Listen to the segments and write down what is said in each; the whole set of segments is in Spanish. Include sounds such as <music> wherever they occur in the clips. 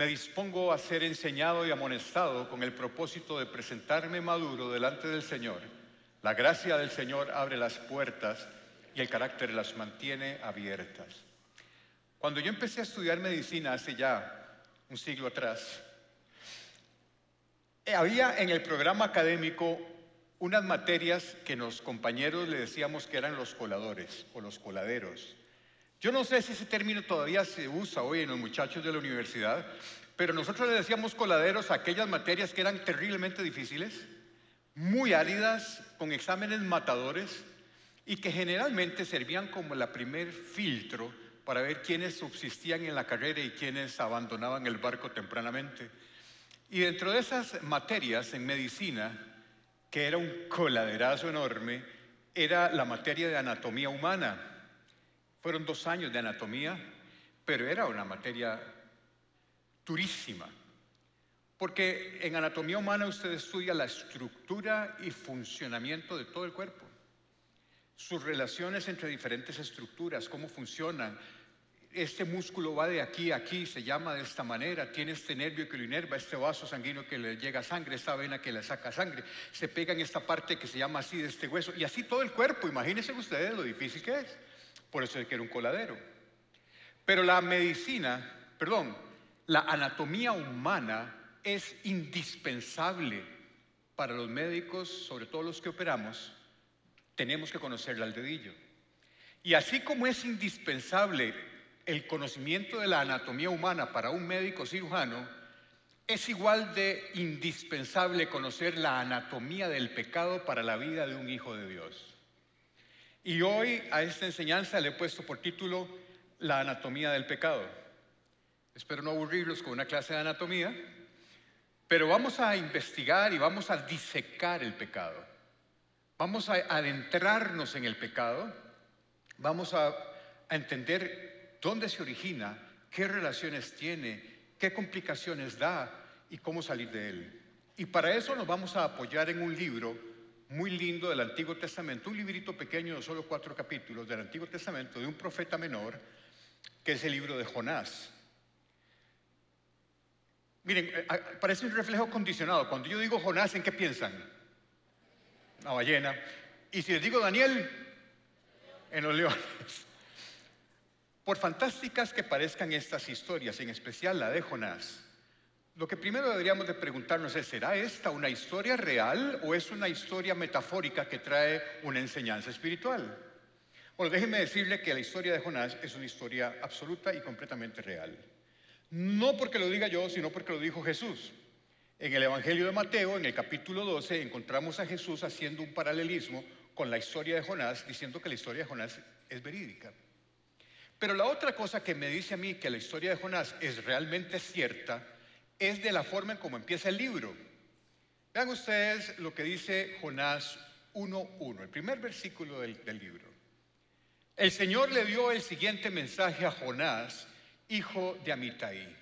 me dispongo a ser enseñado y amonestado con el propósito de presentarme maduro delante del Señor. La gracia del Señor abre las puertas y el carácter las mantiene abiertas. Cuando yo empecé a estudiar medicina hace ya un siglo atrás, eh, había en el programa académico unas materias que los compañeros le decíamos que eran los coladores o los coladeros. Yo no sé si ese término todavía se usa hoy en los muchachos de la universidad, pero nosotros le decíamos coladeros a aquellas materias que eran terriblemente difíciles, muy áridas, con exámenes matadores y que generalmente servían como el primer filtro para ver quiénes subsistían en la carrera y quiénes abandonaban el barco tempranamente. Y dentro de esas materias en medicina, que era un coladerazo enorme, era la materia de anatomía humana. Fueron dos años de anatomía, pero era una materia durísima. Porque en anatomía humana usted estudia la estructura y funcionamiento de todo el cuerpo, sus relaciones entre diferentes estructuras, cómo funcionan, este músculo va de aquí a aquí, se llama de esta manera, tiene este nervio que lo inerva, este vaso sanguíneo que le llega sangre, esta vena que le saca sangre, se pega en esta parte que se llama así de este hueso, y así todo el cuerpo, imagínense ustedes lo difícil que es, por eso es que era un coladero. Pero la medicina, perdón, la anatomía humana es indispensable para los médicos, sobre todo los que operamos, tenemos que conocerla al dedillo. Y así como es indispensable el conocimiento de la anatomía humana para un médico cirujano, es igual de indispensable conocer la anatomía del pecado para la vida de un hijo de Dios. Y hoy a esta enseñanza le he puesto por título La anatomía del pecado. Espero no aburrirlos con una clase de anatomía, pero vamos a investigar y vamos a disecar el pecado. Vamos a adentrarnos en el pecado, vamos a, a entender dónde se origina, qué relaciones tiene, qué complicaciones da y cómo salir de él. Y para eso nos vamos a apoyar en un libro muy lindo del Antiguo Testamento, un librito pequeño de solo cuatro capítulos del Antiguo Testamento de un profeta menor, que es el libro de Jonás. Miren, eh, ah, parece un reflejo condicionado. Cuando yo digo Jonás, ¿en qué piensan? La ballena. Y si les digo Daniel, en los leones. Por fantásticas que parezcan estas historias, en especial la de Jonás, lo que primero deberíamos de preguntarnos es, ¿será esta una historia real o es una historia metafórica que trae una enseñanza espiritual? Bueno, déjenme decirle que la historia de Jonás es una historia absoluta y completamente real. No porque lo diga yo, sino porque lo dijo Jesús. En el Evangelio de Mateo, en el capítulo 12, encontramos a Jesús haciendo un paralelismo con la historia de Jonás, diciendo que la historia de Jonás es verídica. Pero la otra cosa que me dice a mí que la historia de Jonás es realmente cierta es de la forma en cómo empieza el libro. Vean ustedes lo que dice Jonás 1.1, el primer versículo del, libro. El Señor le dio el siguiente mensaje a Jonás, hijo de Amitai.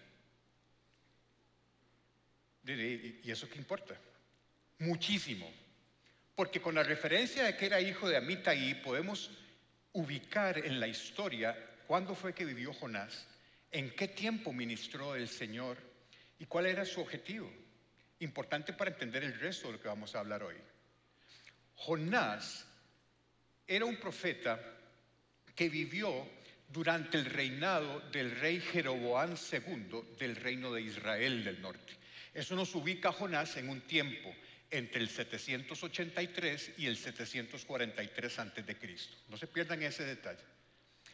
¿Y eso qué importa? Muchísimo. Porque con la referencia de que era hijo de Amitai podemos ubicar en la historia ¿Cuándo fue que vivió Jonás? ¿En qué tiempo ministró el Señor? ¿Y cuál era su objetivo? Importante para entender el resto de lo que vamos a hablar hoy. Jonás era un profeta que vivió durante el reinado del rey Jeroboam II del reino de Israel del norte. Eso nos ubica a Jonás en un tiempo entre el 783 y el 743 antes de Cristo. No se pierdan ese detalle.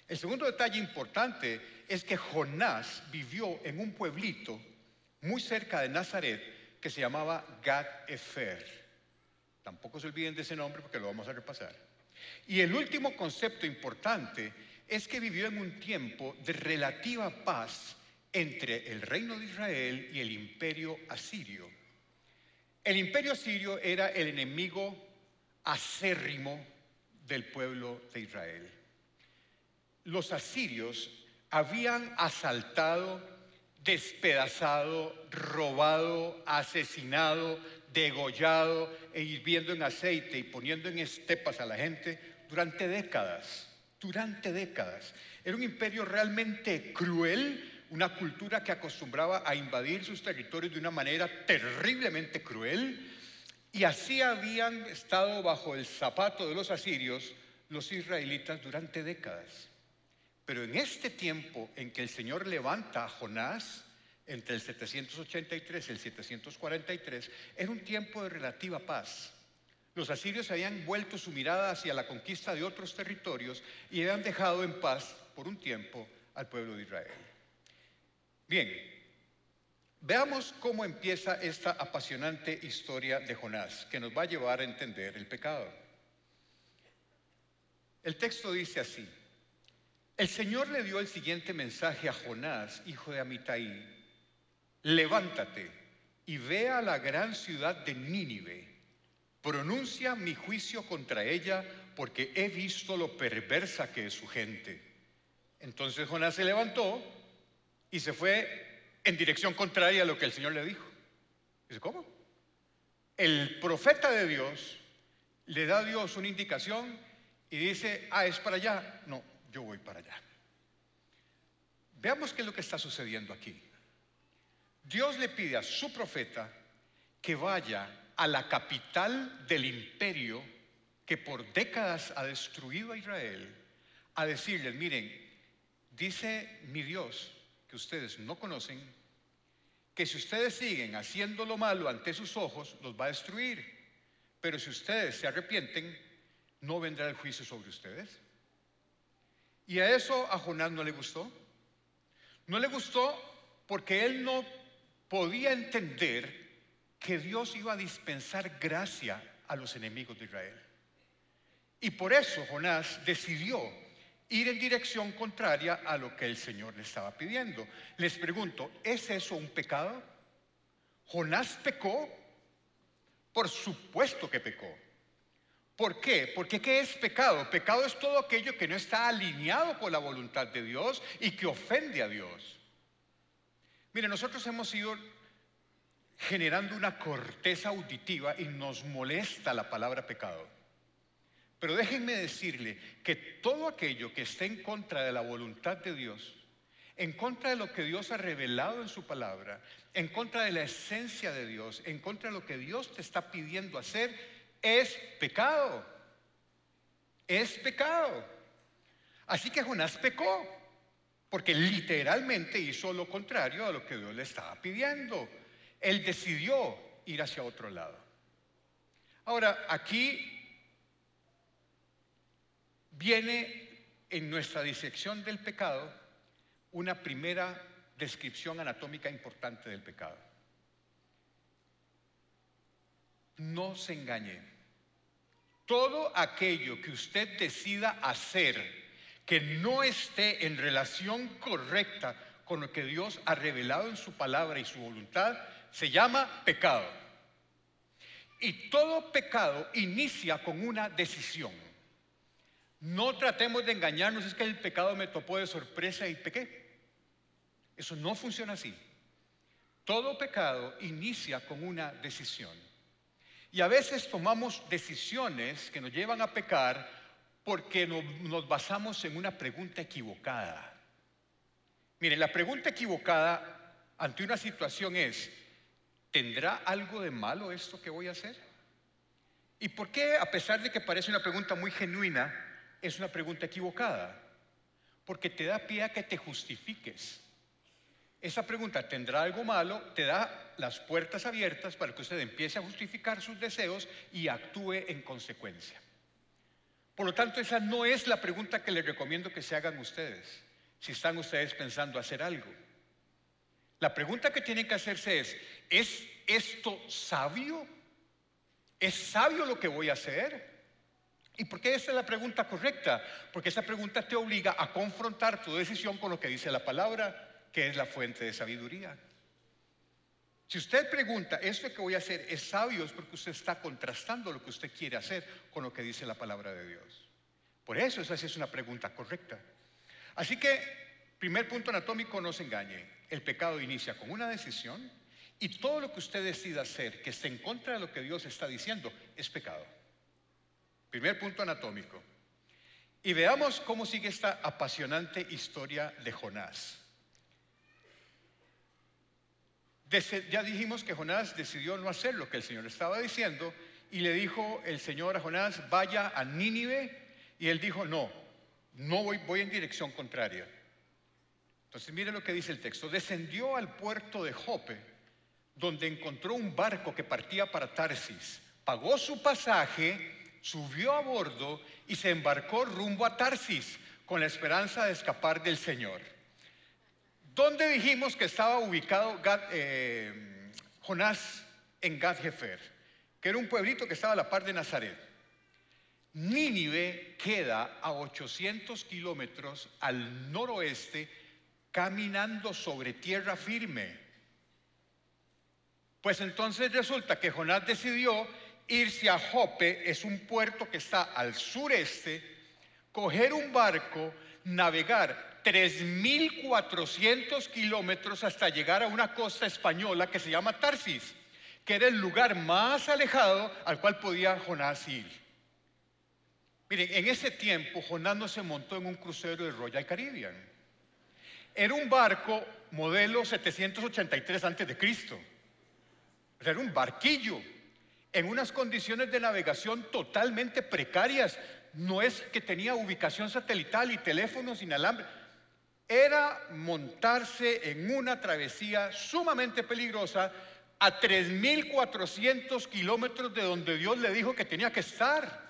El segundo detalle importante es que Jonás vivió en un pueblito muy cerca de Nazaret que se llamaba Gad Efer. Tampoco se olviden de ese nombre porque lo vamos a repasar. Y el último concepto importante es que vivió en un tiempo de relativa paz entre el reino de Israel y el imperio asirio. El imperio asirio era el enemigo acérrimo del pueblo de Israel los asirios habían asaltado, despedazado, robado, asesinado, degollado e hirviendo en aceite y poniendo en estepas a la gente durante décadas, durante décadas. Era un imperio realmente cruel una cultura que acostumbraba a invadir sus territorios de una manera terriblemente cruel, y así habían estado bajo el zapato de los asirios los israelitas durante décadas. Pero en este tiempo en que el Señor levanta a Jonás, entre el 783 y el 743, era un tiempo de relativa paz. Los asirios habían vuelto su mirada hacia la conquista de otros territorios y habían dejado en paz por un tiempo al pueblo de Israel. Bien, veamos cómo empieza esta apasionante historia de Jonás, que nos va a llevar a entender el pecado. El texto dice así, el Señor le dio el siguiente mensaje a Jonás, hijo de Amitai, levántate y ve a la gran ciudad de Nínive, pronuncia mi juicio contra ella porque he visto lo perversa que es su gente. Entonces Jonás se levantó y se fue en dirección contraria a lo que el Señor le dijo. Dice, ¿cómo? El profeta de Dios le da a Dios una indicación y dice, ah, es para allá. No, yo voy para allá. Veamos qué es lo que está sucediendo aquí. Dios le pide a su profeta que vaya a la capital del imperio que por décadas ha destruido a Israel, a decirles, miren, dice mi Dios que ustedes no conocen, que si ustedes siguen haciendo lo malo ante sus ojos, los va a destruir. Pero si ustedes se arrepienten, no vendrá el juicio sobre ustedes. Y a eso a Jonás no le gustó. No le gustó porque él no podía entender que Dios iba a dispensar gracia a los enemigos de Israel. Y por eso Jonás decidió ir en dirección contraria a lo que el Señor le estaba pidiendo. Les pregunto, ¿es eso un pecado? ¿Jonás pecó? Por supuesto que pecó. ¿Por qué? Porque ¿qué es pecado? Pecado es todo aquello que no está alineado con la voluntad de Dios y que ofende a Dios. Mire, nosotros hemos ido generando una corteza auditiva y nos molesta la palabra pecado. Pero déjenme decirle que todo aquello que esté en contra de la voluntad de Dios, en contra de lo que Dios ha revelado en su palabra, en contra de la esencia de Dios, en contra de lo que Dios te está pidiendo hacer, es pecado. Es pecado. Así que Jonás pecó, porque literalmente hizo lo contrario a lo que Dios le estaba pidiendo. Él decidió ir hacia otro lado. Ahora, aquí viene en nuestra disección del pecado una primera descripción anatómica importante del pecado. No se engañe. Todo aquello que usted decida hacer que no esté en relación correcta con lo que Dios ha revelado en su palabra y su voluntad, se llama pecado. Y todo pecado inicia con una decisión. No tratemos de engañarnos, es que el pecado me topó de sorpresa y pequé. Eso no funciona así. Todo pecado inicia con una decisión. Y a veces tomamos decisiones que nos llevan a pecar porque nos, basamos en una pregunta equivocada. Miren, la pregunta equivocada ante una situación es, ¿tendrá algo de malo esto que voy a hacer? ¿Y por qué, a pesar de que parece una pregunta muy genuina, es una pregunta equivocada? Porque te da pie a que te justifiques. Esa pregunta, ¿tendrá algo malo? Te da las puertas abiertas para que usted empiece a justificar sus deseos y actúe en consecuencia. Por lo tanto, esa no es la pregunta que les recomiendo que se hagan ustedes, si están ustedes pensando hacer algo. La pregunta que tienen que hacerse es, ¿es esto sabio? ¿Es sabio lo que voy a hacer? ¿Y por qué esa es la pregunta correcta? Porque esa pregunta te obliga a confrontar tu decisión con lo que dice la palabra que es la fuente de sabiduría. Si usted pregunta, ¿esto que voy a hacer es sabio? Es porque usted está contrastando lo que usted quiere hacer con lo que dice la palabra de Dios. Por eso esa es una pregunta correcta. Así que, primer punto anatómico, no se engañe. El pecado inicia con una decisión y todo lo que usted decida hacer que esté en contra de lo que Dios está diciendo es pecado. Primer punto anatómico. Y veamos cómo sigue esta apasionante historia de Jonás. Ya dijimos que Jonás decidió no hacer lo que el Señor estaba diciendo y le dijo el Señor a Jonás, vaya a Nínive. Y él dijo, no, no voy, voy en dirección contraria. Entonces mire lo que dice el texto. Descendió al puerto de Jope, donde encontró un barco que partía para Tarsis. Pagó su pasaje, subió a bordo y se embarcó rumbo a Tarsis con la esperanza de escapar del Señor. ¿Dónde dijimos que estaba ubicado eh, Jonás en Gad Jefer? Que era un pueblito que estaba a la par de Nazaret. Nínive queda a 800 kilómetros al noroeste caminando sobre tierra firme. Pues entonces resulta que Jonás decidió irse a Jope, es un puerto que está al sureste, coger un barco, navegar 3.400 kilómetros hasta llegar a una costa española que se llama Tarsis, que era el lugar más alejado al cual podía Jonás ir. Miren, en ese tiempo Jonás no se montó en un crucero de Royal Caribbean. Era un barco modelo 783 antes de Cristo. Era un barquillo en unas condiciones de navegación totalmente precarias. No es que tenía ubicación satelital y teléfonos inalámbricos era montarse en una travesía sumamente peligrosa a 3.400 kilómetros de donde Dios le dijo que tenía que estar.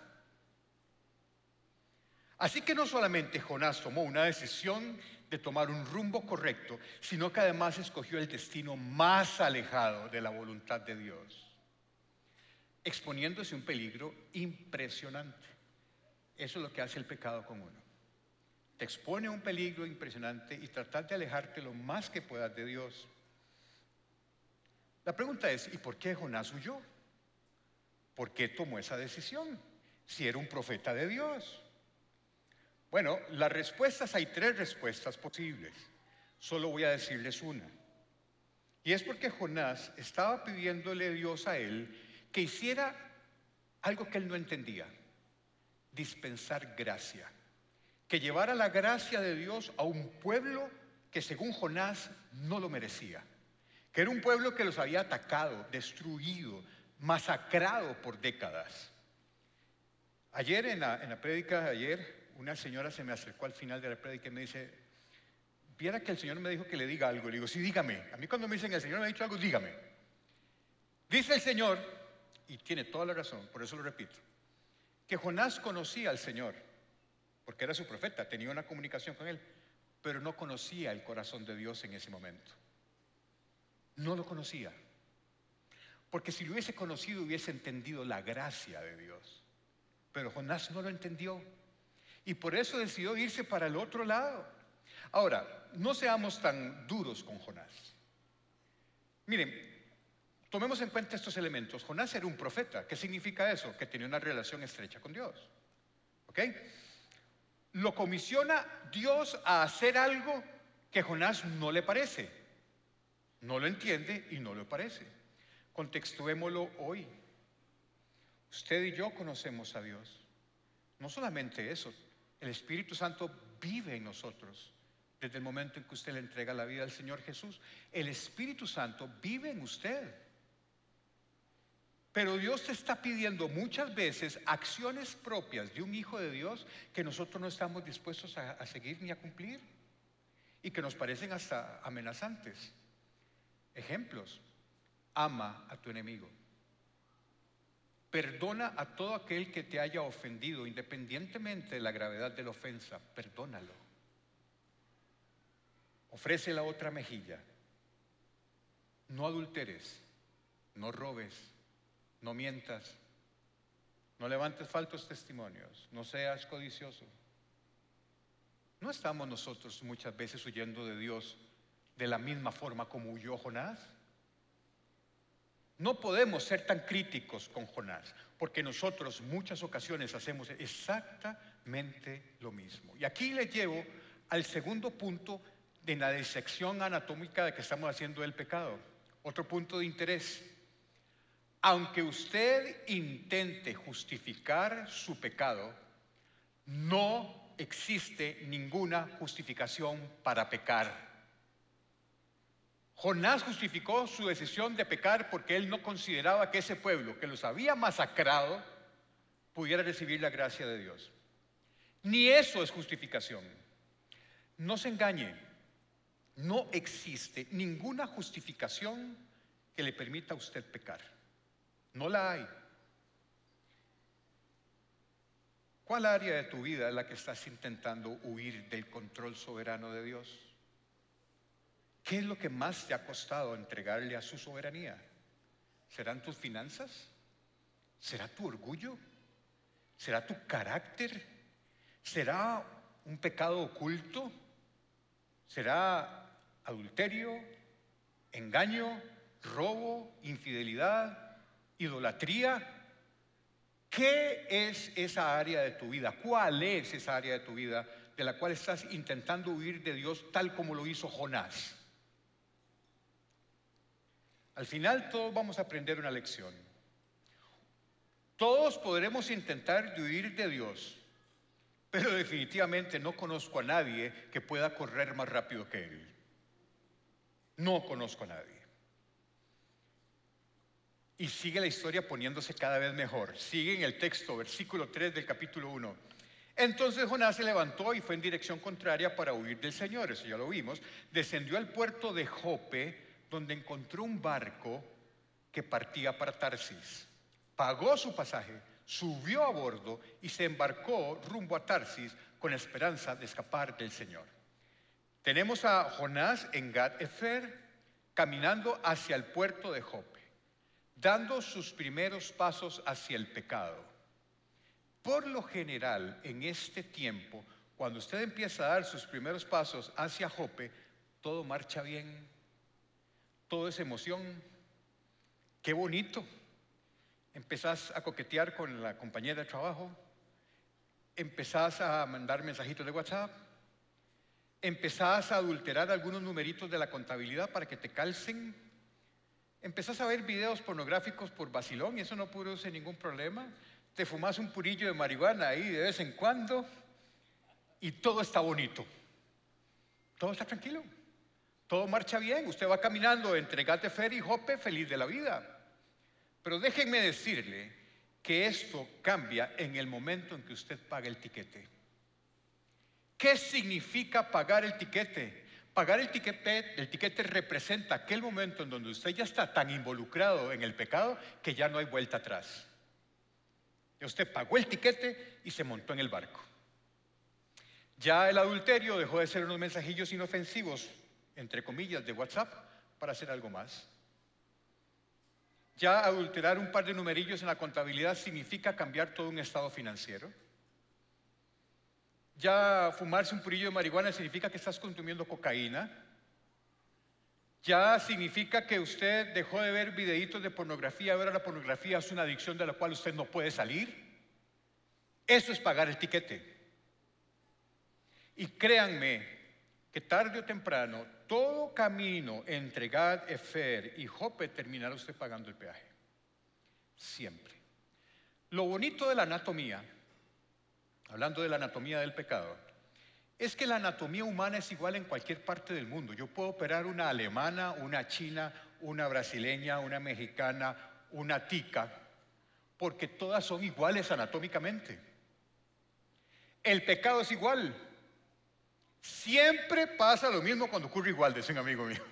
Así que no solamente Jonás tomó una decisión de tomar un rumbo correcto, sino que además escogió el destino más alejado de la voluntad de Dios, exponiéndose a un peligro impresionante. Eso es lo que hace el pecado con uno te expone a un peligro impresionante y tratar de alejarte lo más que puedas de Dios. La pregunta es, ¿y por qué Jonás huyó? ¿Por qué tomó esa decisión? Si era un profeta de Dios. Bueno, las respuestas, hay tres respuestas posibles. Solo voy a decirles una. Y es porque Jonás estaba pidiéndole a Dios a él que hiciera algo que él no entendía, dispensar gracia que llevara la gracia de Dios a un pueblo que según Jonás no lo merecía, que era un pueblo que los había atacado, destruido, masacrado por décadas. Ayer en la, en prédica de ayer, una señora se me acercó al final de la prédica y me dice, viera que el Señor me dijo que le diga algo. Le digo, sí, dígame. A mí cuando me dicen el Señor me ha dicho algo, dígame. Dice el Señor, y tiene toda la razón, por eso lo repito, que Jonás conocía al Señor porque era su profeta, tenía una comunicación con él, pero no conocía el corazón de Dios en ese momento. No lo conocía. Porque si lo hubiese conocido hubiese entendido la gracia de Dios. Pero Jonás no lo entendió. Y por eso decidió irse para el otro lado. Ahora, no seamos tan duros con Jonás. Miren, tomemos en cuenta estos elementos. Jonás era un profeta. ¿Qué significa eso? Que tenía una relación estrecha con Dios. ¿Ok? Lo comisiona Dios a hacer algo que Jonás no le parece. No lo entiende y no le parece. Contextuémoslo hoy. Usted y yo conocemos a Dios. No solamente eso, el Espíritu Santo vive en nosotros desde el momento en que usted le entrega la vida al Señor Jesús. El Espíritu Santo vive en usted. Pero Dios te está pidiendo muchas veces acciones propias de un hijo de Dios que nosotros no estamos dispuestos a, seguir ni a cumplir y que nos parecen hasta amenazantes. Ejemplos, ama a tu enemigo. Perdona a todo aquel que te haya ofendido, independientemente de la gravedad de la ofensa, perdónalo. Ofrece la otra mejilla. No adulteres, no robes, no mientas, no levantes faltos testimonios, no seas codicioso. ¿No estamos nosotros muchas veces huyendo de Dios de la misma forma como huyó Jonás? No podemos ser tan críticos con Jonás, porque nosotros muchas ocasiones hacemos exactamente lo mismo. Y aquí le llevo al segundo punto de la disección anatómica de que estamos haciendo el pecado. Otro punto de interés aunque usted intente justificar su pecado, no existe ninguna justificación para pecar. Jonás justificó su decisión de pecar porque él no consideraba que ese pueblo que los había masacrado pudiera recibir la gracia de Dios. Ni eso es justificación. No se engañe, no existe ninguna justificación que le permita a usted pecar. No la hay. ¿Cuál área de tu vida es la que estás intentando huir del control soberano de Dios? ¿Qué es lo que más te ha costado entregarle a su soberanía? ¿Serán tus finanzas? ¿Será tu orgullo? ¿Será tu carácter? ¿Será un pecado oculto? ¿Será adulterio, engaño, robo, infidelidad, idolatría? ¿Qué es esa área de tu vida? ¿Cuál es esa área de tu vida de la cual estás intentando huir de Dios tal como lo hizo Jonás? Al final todos vamos a aprender una lección. Todos podremos intentar huir de Dios, pero definitivamente no conozco a nadie que pueda correr más rápido que Él. No conozco a nadie. Y sigue la historia poniéndose cada vez mejor. Sigue en el texto, versículo 3 del capítulo 1. Entonces Jonás se levantó y fue en dirección contraria para huir del Señor, eso ya lo vimos. Descendió al puerto de Jope, donde encontró un barco que partía para Tarsis. Pagó su pasaje, subió a bordo y se embarcó rumbo a Tarsis con esperanza de escapar del Señor. Tenemos a Jonás en Gad Efer caminando hacia el puerto de Jope, dando sus primeros pasos hacia el pecado. Por lo general, en este tiempo, cuando usted empieza a dar sus primeros pasos hacia Jope, todo marcha bien, todo es emoción, qué bonito. Empezás a coquetear con la compañera de trabajo, empezás a mandar mensajitos de WhatsApp, empezás a adulterar algunos numeritos de la contabilidad para que te calcen, empezás a ver videos pornográficos por vacilón y eso no produce ningún problema, te fumas un purillo de marihuana ahí de vez en cuando y todo está bonito, todo está tranquilo, todo marcha bien, usted va caminando entre Gatefer y Jope feliz de la vida. Pero déjenme decirle que esto cambia en el momento en que usted paga el tiquete. ¿Qué significa pagar el tiquete? Pagar el tiquete, el tiquete representa aquel momento en donde usted ya está tan involucrado en el pecado que ya no hay vuelta atrás. Y usted pagó el tiquete y se montó en el barco. Ya el adulterio dejó de ser unos mensajillos inofensivos, entre comillas, de WhatsApp para hacer algo más. Ya adulterar un par de numerillos en la contabilidad significa cambiar todo un estado financiero. Ya fumarse un purillo de marihuana significa que estás consumiendo cocaína. Ya significa que usted dejó de ver videitos de pornografía. Ahora la pornografía es una adicción de la cual usted no puede salir. Eso es pagar el tiquete. Y créanme que tarde o temprano todo camino entre Gad, Efer y Jope terminará usted pagando el peaje. Siempre. Lo bonito de la anatomía hablando de la anatomía del pecado, es que la anatomía humana es igual en cualquier parte del mundo. Yo puedo operar una alemana, una china, una brasileña, una mexicana, una tica, porque todas son iguales anatómicamente. El pecado es igual. Siempre pasa lo mismo cuando ocurre igual, dice un amigo mío.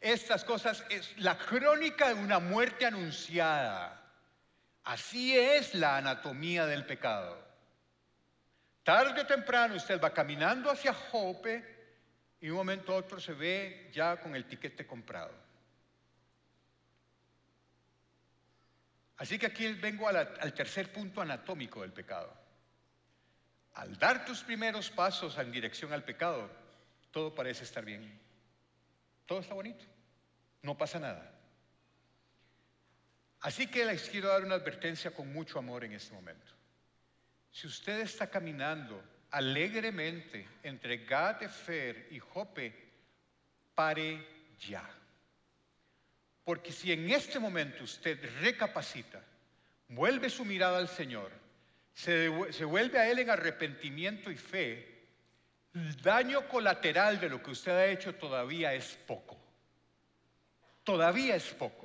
Estas cosas es la crónica de una muerte anunciada. Así es la anatomía del pecado. Tarde o temprano usted va caminando hacia Jope y un momento a otro se ve ya con el tiquete comprado. Así que aquí vengo al tercer punto anatómico del pecado. Al dar tus primeros pasos en dirección al pecado, todo parece estar bien. Todo está bonito. No pasa nada. Así que les quiero dar una advertencia con mucho amor en este momento. Si usted está caminando alegremente entre Gadefer y Jope, pare ya. Porque si en este momento usted recapacita, vuelve su mirada al Señor, se, se vuelve a Él en arrepentimiento y fe, el daño colateral de lo que usted ha hecho todavía es poco. Todavía es poco.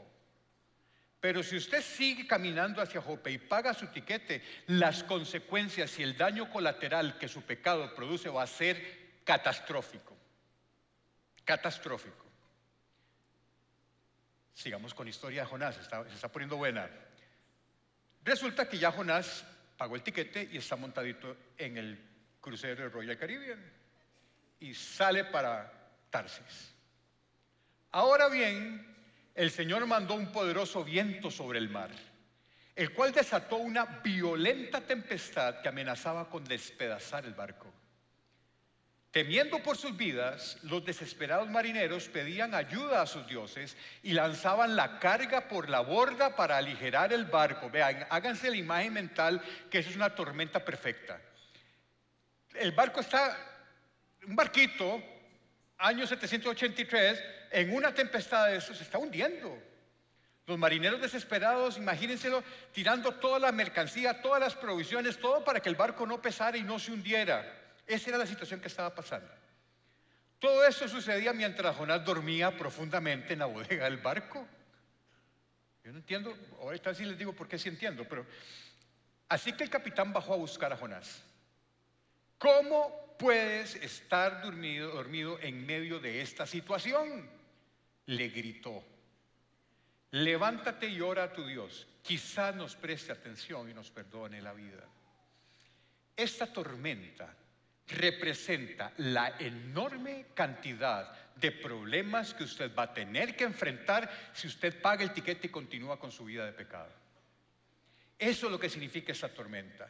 Pero si usted sigue caminando hacia Jope y paga su tiquete, las consecuencias y el daño colateral que su pecado produce va a ser catastrófico. Catastrófico. Sigamos con historia de Jonás, se está poniendo buena. Resulta que ya Jonás pagó el tiquete y está montadito en el crucero de Royal Caribbean y sale para Tarsis. Ahora bien, el Señor mandó un poderoso viento sobre el mar, el cual desató una violenta tempestad que amenazaba con despedazar el barco. Temiendo por sus vidas, los desesperados marineros pedían ayuda a sus dioses y lanzaban la carga por la borda para aligerar el barco. Vean, háganse la imagen mental que eso es una tormenta perfecta. El barco está, un barquito, año 783, en una tempestad de eso se está hundiendo. Los marineros desesperados, imagínenselo, tirando toda la mercancía, todas las provisiones, todo para que el barco no pesara y no se hundiera. Esa era la situación que estaba pasando. Todo eso sucedía mientras Jonás dormía profundamente en la bodega del barco. Yo no entiendo, ahorita sí les digo por qué sí entiendo, pero así que el capitán bajó a buscar a Jonás. ¿Cómo puedes estar dormido, dormido en medio de esta situación? Le gritó. Levántate y ora a tu Dios. Quizá nos preste atención y nos perdone la vida. Esta tormenta representa la enorme cantidad de problemas que usted va a tener que enfrentar si usted paga el tiquete y continúa con su vida de pecado. Eso es lo que significa esa tormenta.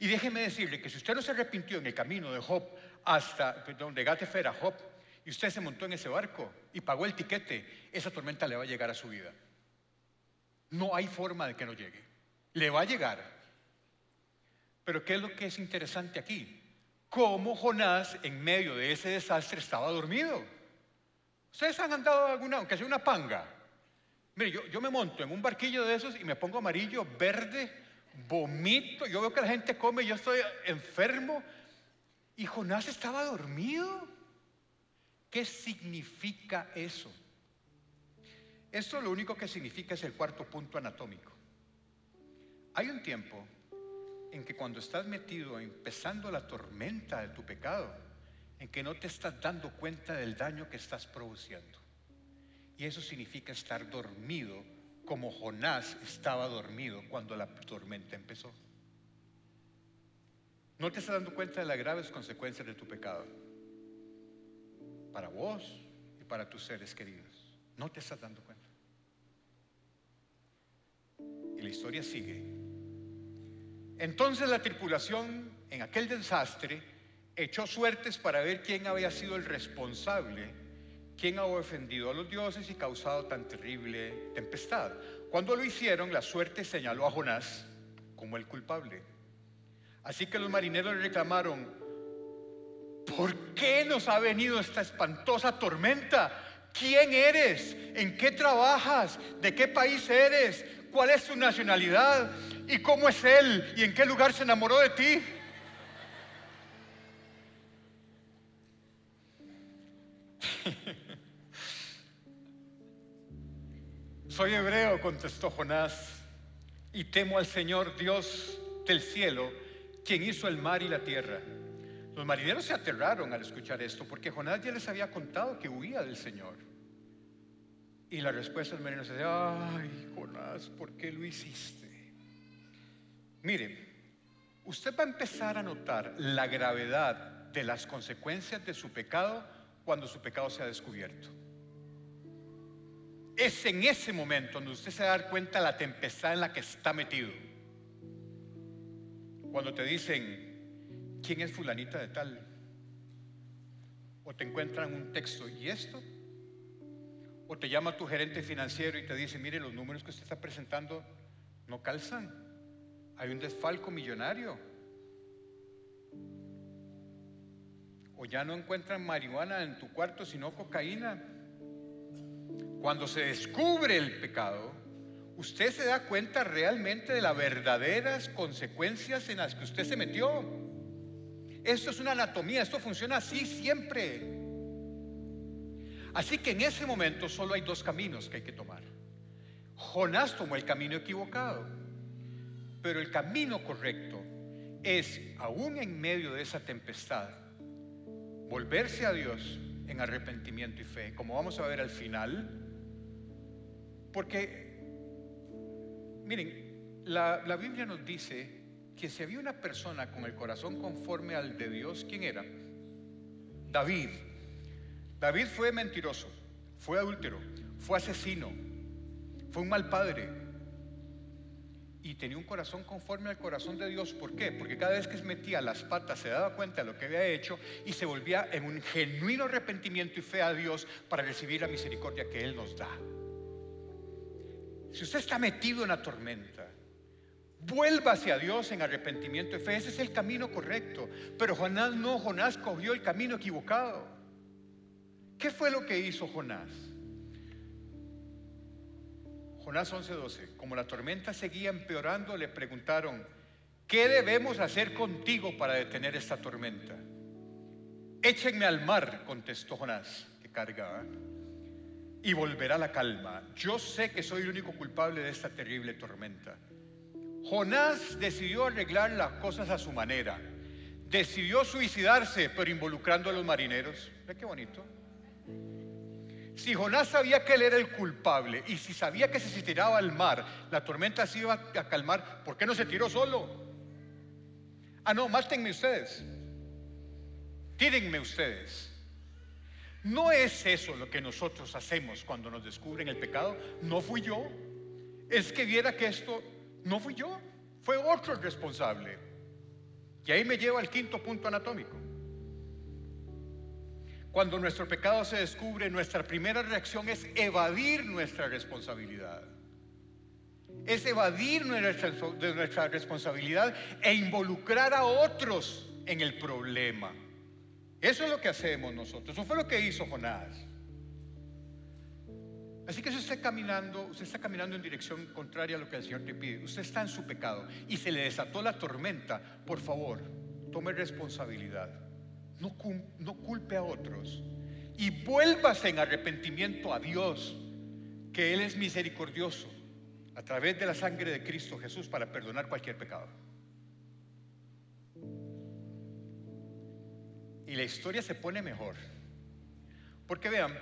Y déjeme decirle que si usted no se arrepintió en el camino de Job hasta, perdón, de Gatefer a Job, y usted se montó en ese barco y pagó el tiquete, esa tormenta le va a llegar a su vida. No hay forma de que no llegue. Le va a llegar. Pero ¿qué es lo que es interesante aquí? cómo Jonás en medio de ese desastre estaba dormido. Ustedes han andado alguna, aunque sea una panga. Mire, yo, yo me monto en un barquillo de esos y me pongo amarillo, verde, vomito. Yo veo que la gente come, yo estoy enfermo. Y Jonás estaba dormido. ¿Qué significa eso? Esto lo único que significa es el cuarto punto anatómico. Hay un tiempo en que cuando estás metido empezando la tormenta de tu pecado, en que no te estás dando cuenta del daño que estás produciendo. Y eso significa estar dormido como Jonás estaba dormido cuando la tormenta empezó. No te estás dando cuenta de las graves consecuencias de tu pecado. Para vos y para tus seres queridos. No te estás dando cuenta. Y la historia sigue entonces la tripulación en aquel desastre echó suertes para ver quién había sido el responsable, quién había ofendido a los dioses y causado tan terrible tempestad. Cuando lo hicieron, la suerte señaló a Jonás como el culpable. Así que los marineros le reclamaron, ¿por qué nos ha venido esta espantosa tormenta? ¿Quién eres? ¿En qué trabajas? ¿De qué país eres? ¿Cuál es su nacionalidad? ¿Y cómo es Él? ¿Y en qué lugar se enamoró de ti? <laughs> Soy hebreo, contestó Jonás, y temo al Señor Dios del cielo, quien hizo el mar y la tierra. Los marineros se aterraron al escuchar esto, porque Jonás ya les había contado que huía del Señor. Y la respuesta del marinero es, ay, Jonás, ¿por qué lo hiciste? Mire, usted va a empezar a notar la gravedad de las consecuencias de su pecado cuando su pecado sea descubierto. Es en ese momento donde usted se va a dar cuenta de la tempestad en la que está metido. Cuando te dicen, ¿quién es fulanita de tal? O te encuentran un texto, ¿y esto? O te llama tu gerente financiero y te dice, mire, los números que usted está presentando no calzan. Hay un desfalco millonario. O ya no encuentran marihuana en tu cuarto, sino cocaína. Cuando se descubre el pecado, usted se da cuenta realmente de las verdaderas consecuencias en las que usted se metió. Esto es una anatomía, esto funciona así siempre. Así que en ese momento solo hay dos caminos que hay que tomar. Jonás tomó el camino equivocado, pero el camino correcto es, aún en medio de esa tempestad, volverse a Dios en arrepentimiento y fe, como vamos a ver al final, porque, miren, la, la Biblia nos dice que si había una persona con el corazón conforme al de Dios, ¿quién era? David. David fue mentiroso, fue adúltero, fue asesino, fue un mal padre y tenía un corazón conforme al corazón de Dios. ¿Por qué? Porque cada vez que se metía las patas se daba cuenta de lo que había hecho y se volvía en un genuino arrepentimiento y fe a Dios para recibir la misericordia que Él nos da. Si usted está metido en la tormenta, vuélvase a Dios en arrepentimiento y fe. Ese es el camino correcto. Pero Jonás no, Jonás cogió el camino equivocado. ¿Qué fue lo que hizo Jonás? Jonás 11:12, como la tormenta seguía empeorando, le preguntaron, ¿qué debemos hacer contigo para detener esta tormenta? Échenme al mar, contestó Jonás, que cargaba, y volverá la calma. Yo sé que soy el único culpable de esta terrible tormenta. Jonás decidió arreglar las cosas a su manera. Decidió suicidarse, pero involucrando a los marineros. Ve qué bonito. Si Jonás sabía que él era el culpable y si sabía que si se tiraba al mar, la tormenta se iba a calmar, ¿por qué no se tiró solo? Ah, no, mátenme ustedes. Tírenme ustedes. No es eso lo que nosotros hacemos cuando nos descubren el pecado. No fui yo. Es que viera que esto no fui yo. Fue otro el responsable. Y ahí me lleva al quinto punto anatómico. Cuando nuestro pecado se descubre, nuestra primera reacción es evadir nuestra responsabilidad. Es evadir nuestra, de nuestra responsabilidad e involucrar a otros en el problema. Eso es lo que hacemos nosotros. Eso fue lo que hizo Jonás. Así que usted está caminando, usted está caminando en dirección contraria a lo que el Señor te pide. Usted está en su pecado y se le desató la tormenta. Por favor, tome responsabilidad no, culpe a otros y vuélvase en arrepentimiento a Dios, que Él es misericordioso a través de la sangre de Cristo Jesús para perdonar cualquier pecado. Y la historia se pone mejor. Porque vean,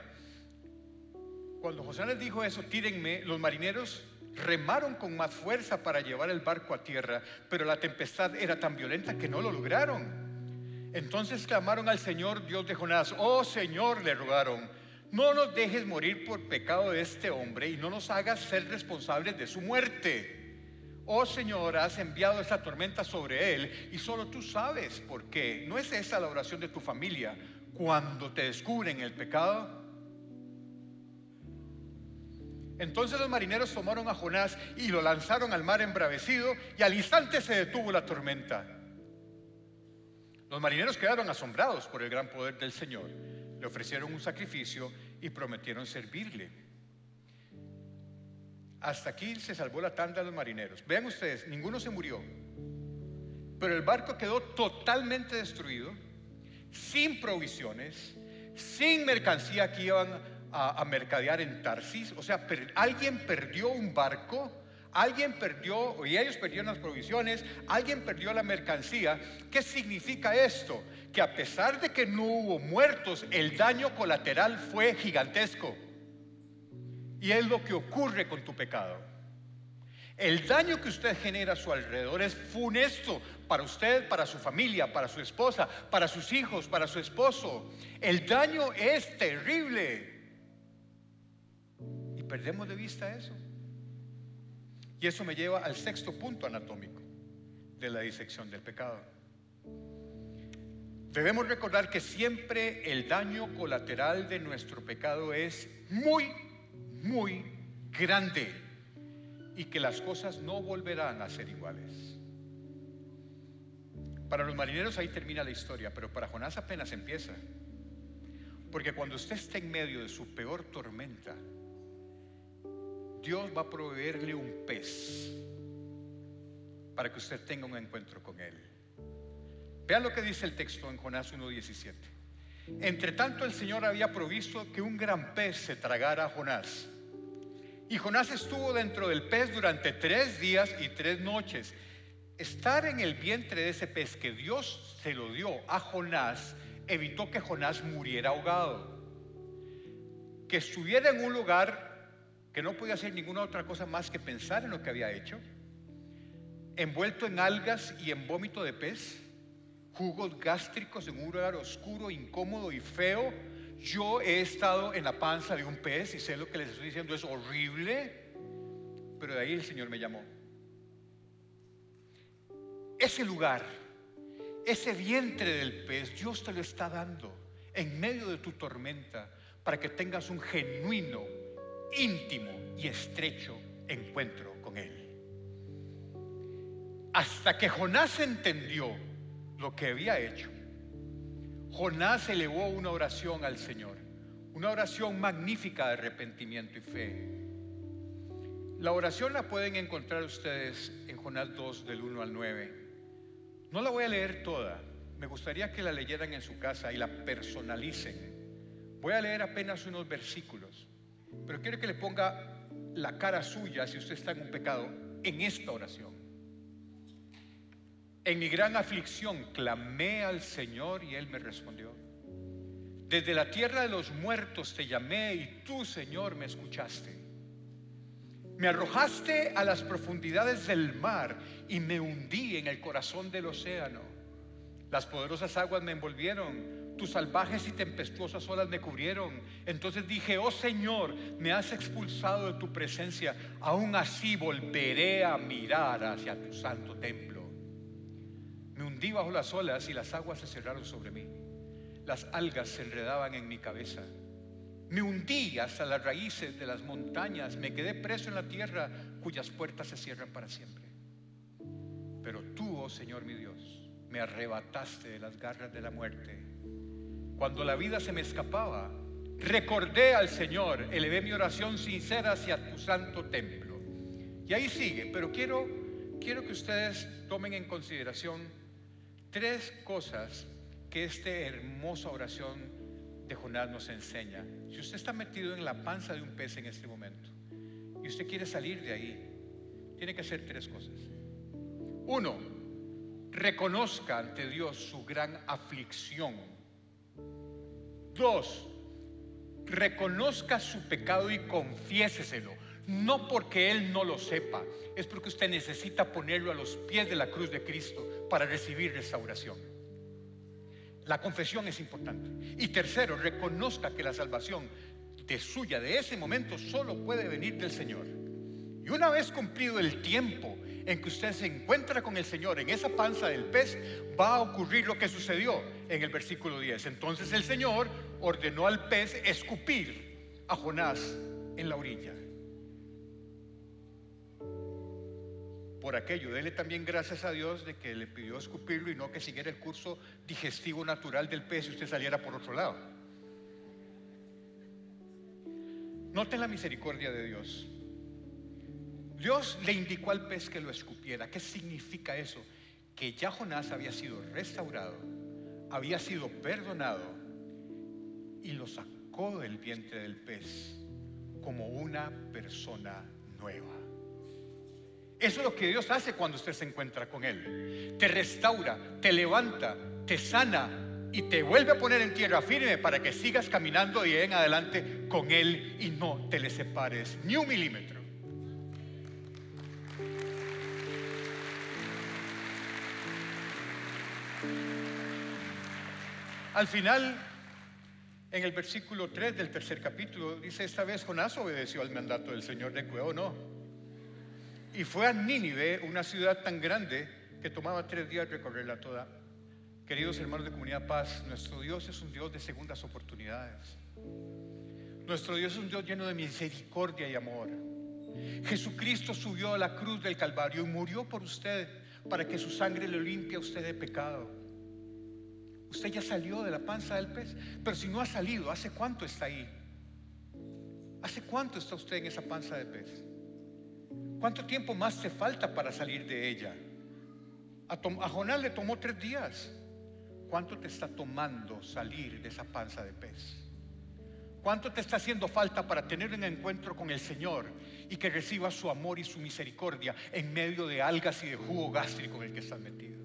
cuando José les dijo eso, tírenme, los marineros remaron con más fuerza para llevar el barco a tierra, pero la tempestad era tan violenta que no lo lograron. Entonces clamaron al Señor Dios de Jonás, oh Señor, le rogaron, no nos dejes morir por pecado de este hombre y no nos hagas ser responsables de su muerte. Oh Señor, has enviado esta tormenta sobre él y solo tú sabes por qué. ¿No es esa la oración de tu familia cuando te descubren el pecado? Entonces los marineros tomaron a Jonás y lo lanzaron al mar embravecido y al instante se detuvo la tormenta. Los marineros quedaron asombrados por el gran poder del Señor. Le ofrecieron un sacrificio y prometieron servirle. Hasta aquí se salvó la tanda de los marineros. Vean ustedes, ninguno se murió. Pero el barco quedó totalmente destruido, sin provisiones, sin mercancía que iban a, mercadear en Tarsis. O sea, alguien perdió un barco alguien perdió, y ellos perdieron las provisiones, alguien perdió la mercancía. ¿Qué significa esto? Que a pesar de que no hubo muertos, el daño colateral fue gigantesco. Y es lo que ocurre con tu pecado. El daño que usted genera a su alrededor es funesto para usted, para su familia, para su esposa, para sus hijos, para su esposo. El daño es terrible. Perdemos de vista eso. Y eso me lleva al sexto punto anatómico de la disección del pecado. Debemos recordar que siempre el daño colateral de nuestro pecado es muy, muy grande y que las cosas no volverán a ser iguales. Para los marineros ahí termina la historia, pero para Jonás apenas empieza. Porque cuando usted está en medio de su peor tormenta, Dios va a proveerle un pez para que usted tenga un encuentro con él. Vean lo que dice el texto en Jonás 1.17. Entre tanto el Señor había provisto que un gran pez se tragara a Jonás. Y Jonás estuvo dentro del pez durante tres días y tres noches. Estar en el vientre de ese pez que Dios se lo dio a Jonás evitó que Jonás muriera ahogado. Que estuviera en un lugar que no podía hacer ninguna otra cosa más que pensar en lo que había hecho, envuelto en algas y en vómito de pez, jugos gástricos en un lugar oscuro, incómodo y feo. Yo he estado en la panza de un pez y sé lo que les estoy diciendo es horrible, pero de ahí el Señor me llamó. Ese lugar, ese vientre del pez, Dios te lo está dando en medio de tu tormenta para que tengas un genuino, íntimo y estrecho encuentro con Él. Hasta que Jonás entendió lo que había hecho, Jonás elevó una oración al Señor, una oración magnífica de arrepentimiento y fe. La oración la pueden encontrar ustedes en Jonás 2 del 1 al 9. No la voy a leer toda, me gustaría que la leyeran en su casa y la personalicen. Voy a leer apenas unos versículos, pero quiero que le ponga la cara suya si usted está en un pecado en esta oración. En mi gran aflicción clamé al Señor y Él me respondió. Desde la tierra de los muertos te llamé y tú, Señor, me escuchaste. Me arrojaste a las profundidades del mar y me hundí en el corazón del océano. Las poderosas aguas me envolvieron, tus salvajes y tempestuosas olas me cubrieron. Entonces dije, oh Señor, me has expulsado de tu presencia, aún así volveré a mirar hacia tu santo templo. Me hundí bajo las olas y las aguas se cerraron sobre mí. Las algas se enredaban en mi cabeza. Me hundí hasta las raíces de las montañas. Me quedé preso en la tierra cuyas puertas se cierran para siempre. Pero tú, oh Señor mi Dios, me arrebataste de las garras de la muerte. Cuando la vida se me escapaba, recordé al Señor, elevé mi oración sincera hacia tu santo templo. Y ahí sigue, pero quiero, quiero que ustedes tomen en consideración tres cosas que esta hermosa oración de Jonás nos enseña. Si usted está metido en la panza de un pez en este momento y usted quiere salir de ahí, tiene que hacer tres cosas. Uno, reconozca ante Dios su gran aflicción. Dos, reconozca su pecado y confiéseselo. No porque Él no lo sepa, es porque usted necesita ponerlo a los pies de la cruz de Cristo para recibir restauración. La confesión es importante. Y tercero, reconozca que la salvación de suya de ese momento solo puede venir del Señor. Y una vez cumplido el tiempo en que usted se encuentra con el Señor en esa panza del pez, va a ocurrir lo que sucedió en el versículo 10. Entonces el Señor ordenó al pez escupir a Jonás en la orilla. por aquello. Dele también gracias a Dios de que le pidió escupirlo y no que siguiera el curso digestivo natural del pez y usted saliera por otro lado. Noten la misericordia de Dios. Dios le indicó al pez que lo escupiera. ¿Qué significa eso? Que ya Jonás había sido restaurado, había sido perdonado y lo sacó del vientre del pez como una persona nueva. Eso es lo que Dios hace cuando usted se encuentra con Él. Te restaura, te levanta, te sana y te vuelve a poner en tierra firme para que sigas caminando de en adelante con Él y no te le separes ni un milímetro. Al final, en el versículo 3 del tercer capítulo, dice, esta vez Jonás obedeció al mandato del Señor de Cueo, no. Y fue a Nínive, una ciudad tan grande que tomaba tres días recorrerla toda. Queridos hermanos de Comunidad Paz, nuestro Dios es un Dios de segundas oportunidades. Nuestro Dios es un Dios lleno de misericordia y amor. Jesucristo subió a la cruz del Calvario y murió por usted para que su sangre le limpie a usted de pecado. Usted ya salió de la panza del pez, pero si no ha salido, ¿hace cuánto está ahí? ¿Hace cuánto está usted en esa panza de pez? ¿Cuánto tiempo más te falta para salir de ella? A, Jonás le tomó tres días. ¿Cuánto te está tomando salir de esa panza de pez? ¿Cuánto te está haciendo falta para tener un encuentro con el Señor y que reciba su amor y su misericordia en medio de algas y de jugo gástrico en el que estás metido?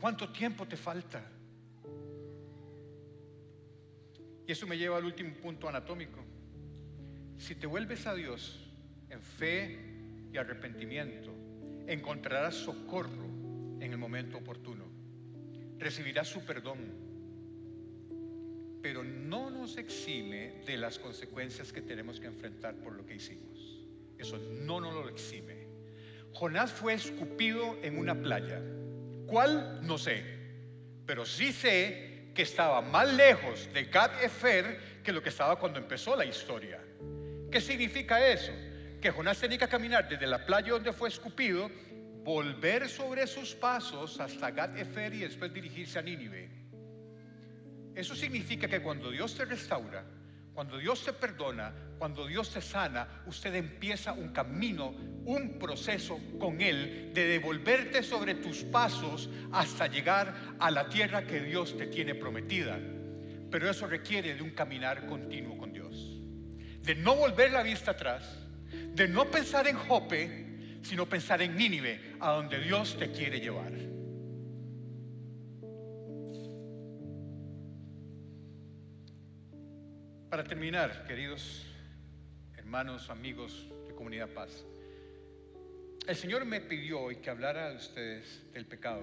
¿Cuánto tiempo te falta? Y eso me lleva al último punto anatómico. Si te vuelves a Dios en fe y arrepentimiento, encontrarás socorro en el momento oportuno. Recibirás su perdón. Pero no nos exime de las consecuencias que tenemos que enfrentar por lo que hicimos. Eso no nos lo exime. Jonás fue escupido en una playa. ¿Cuál? No sé. Pero sí sé que estaba más lejos de Gad Efer que lo que estaba cuando empezó la historia. ¿Qué significa eso? Que Jonás tenía que caminar desde la playa donde fue escupido, volver sobre sus pasos hasta Gad Efer y después dirigirse a Nínive. Eso significa que cuando Dios te restaura, cuando Dios te perdona, cuando Dios te sana, usted empieza un camino, un proceso con Él de devolverte sobre tus pasos hasta llegar a la tierra que Dios te tiene prometida. Pero eso requiere de un caminar continuo con Dios. De no volver la vista atrás, de no pensar en Jope, sino pensar en Nínive, a donde Dios te quiere llevar. Para terminar, queridos hermanos, amigos de Comunidad Paz, el Señor me pidió hoy que hablara a ustedes del pecado,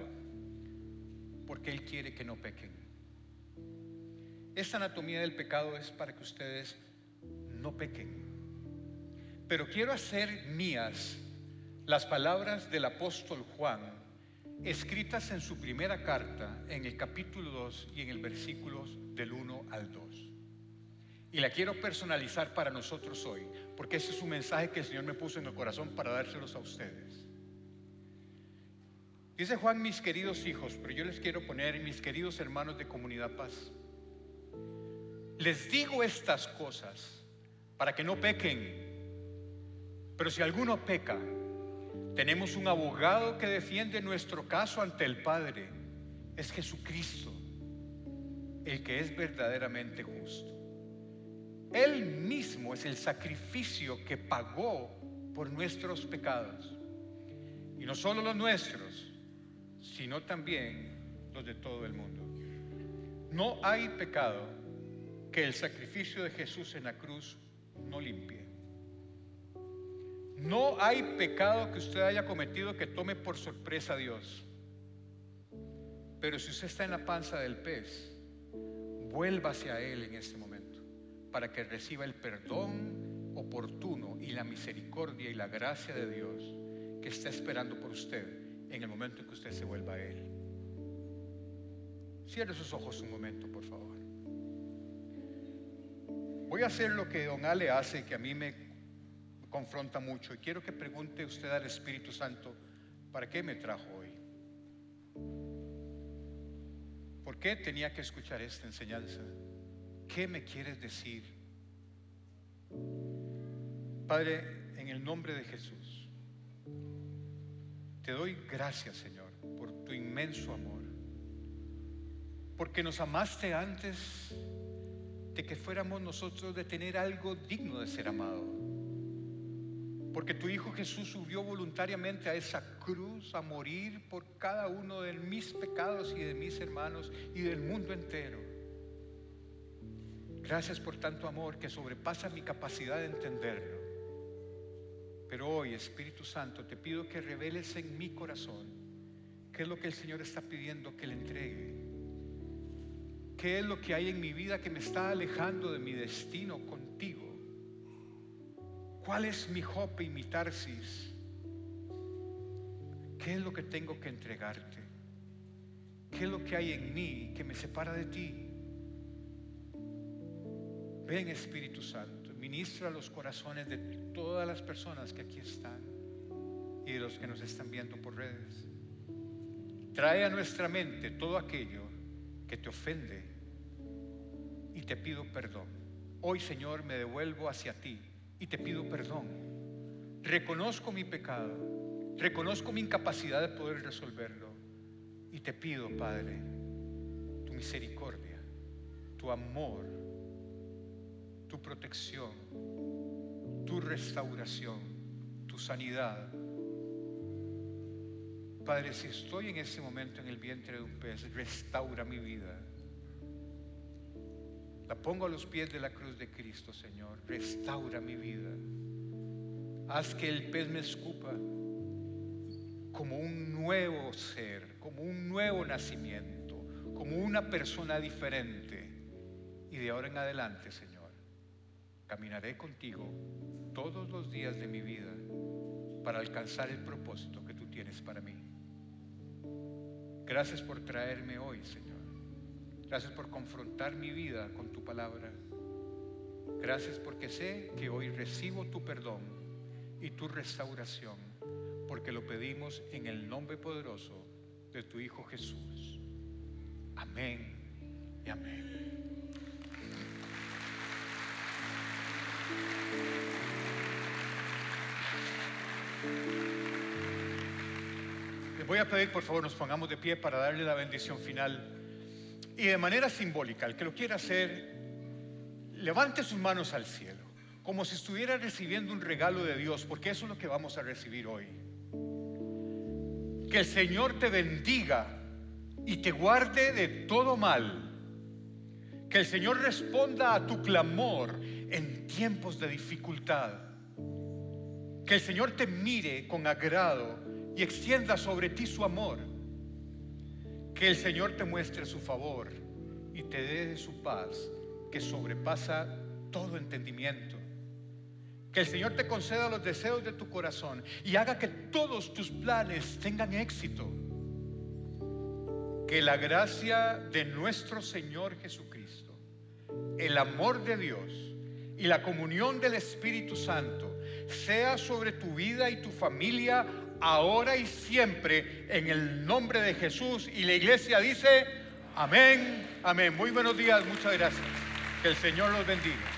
porque Él quiere que no pequen. Esta anatomía del pecado es para que ustedes no pequen. Pero quiero hacer mías las palabras del apóstol Juan, escritas en su primera carta, en el capítulo 2 y en el versículo del 1 al 2. Y la quiero personalizar para nosotros hoy, porque ese es un mensaje que el Señor me puso en el corazón para dárselos a ustedes. Dice Juan, mis queridos hijos, pero yo les quiero poner, mis queridos hermanos de Comunidad Paz, les digo estas cosas para que no pequen. Pero si alguno peca, tenemos un abogado que defiende nuestro caso ante el Padre. Es Jesucristo, el que es verdaderamente justo. Él mismo es el sacrificio que pagó por nuestros pecados. Y no solo los nuestros, sino también los de todo el mundo. No hay pecado que el sacrificio de Jesús en la cruz no limpie. No hay pecado que usted haya cometido que tome por sorpresa a Dios. Pero si usted está en la panza del pez, vuélvase a Él en este momento para que reciba el perdón oportuno y la misericordia y la gracia de Dios que está esperando por usted en el momento en que usted se vuelva a Él. Cierre sus ojos un momento, por favor. Voy a hacer lo que don Ale hace, que a mí me confronta mucho, y quiero que pregunte usted al Espíritu Santo, ¿para qué me trajo hoy? ¿Por qué tenía que escuchar esta enseñanza? ¿Qué me quieres decir? Padre, en el nombre de Jesús, te doy gracias, Señor, por tu inmenso amor, porque nos amaste antes de que fuéramos nosotros de tener algo digno de ser amado. Porque tu Hijo Jesús subió voluntariamente a esa cruz a morir por cada uno de mis pecados y de mis hermanos y del mundo entero. Gracias por tanto amor que sobrepasa mi capacidad de entenderlo. Pero hoy, Espíritu Santo, te pido que reveles en mi corazón qué es lo que el Señor está pidiendo que le entregue. ¿Qué es lo que hay en mi vida que me está alejando de mi destino contigo? ¿Cuál es mi hope y mi tarsis? ¿Qué es lo que tengo que entregarte? ¿Qué es lo que hay en mí que me separa de ti? Ven Espíritu Santo, ministra los corazones de todas las personas que aquí están y de los que nos están viendo por redes. Trae a nuestra mente todo aquello que te ofende y te pido perdón. Hoy Señor me devuelvo hacia ti y te pido perdón. Reconozco mi pecado, reconozco mi incapacidad de poder resolverlo y te pido, Padre, misericordia, tu amor, tu protección, tu restauración, tu sanidad. Padre, si estoy en ese momento en el vientre de un pez, restaura mi vida. La pongo a los pies de la cruz de Cristo, Señor. Restaura mi vida. Haz que el pez me escupa como un nuevo ser, como un nuevo nacimiento, como una persona diferente. Y de ahora en adelante, Señor, caminaré contigo todos los días de mi vida para alcanzar el propósito que tú tienes para mí. Gracias por traerme hoy, Señor. Gracias por confrontar mi vida con tu palabra. Gracias porque sé que hoy recibo tu perdón y tu restauración, porque lo pedimos en el nombre poderoso de tu Hijo Jesús. Amén y amén. Les voy a pedir, por favor, nos pongamos de pie para darle la bendición final. Y de manera simbólica, el que lo quiera hacer, levante sus manos al cielo, como si estuviera recibiendo un regalo de Dios, porque eso es lo que vamos a recibir hoy. Que el Señor te bendiga y te guarde de todo mal. Que el Señor responda a tu clamor en tiempos de dificultad. Que el Señor te mire con agrado y extienda sobre ti su amor. Que el Señor te muestre su favor y te dé su paz que sobrepasa todo entendimiento. Que el Señor te conceda los deseos de tu corazón y haga que todos tus planes tengan éxito. Que la gracia de nuestro Señor Jesucristo, el amor de Dios y la comunión del Espíritu Santo sea sobre tu vida y tu familia ahora y siempre en el nombre de Jesús. Y la iglesia dice, amén, amén. Muy buenos días, muchas gracias. Que el Señor los bendiga.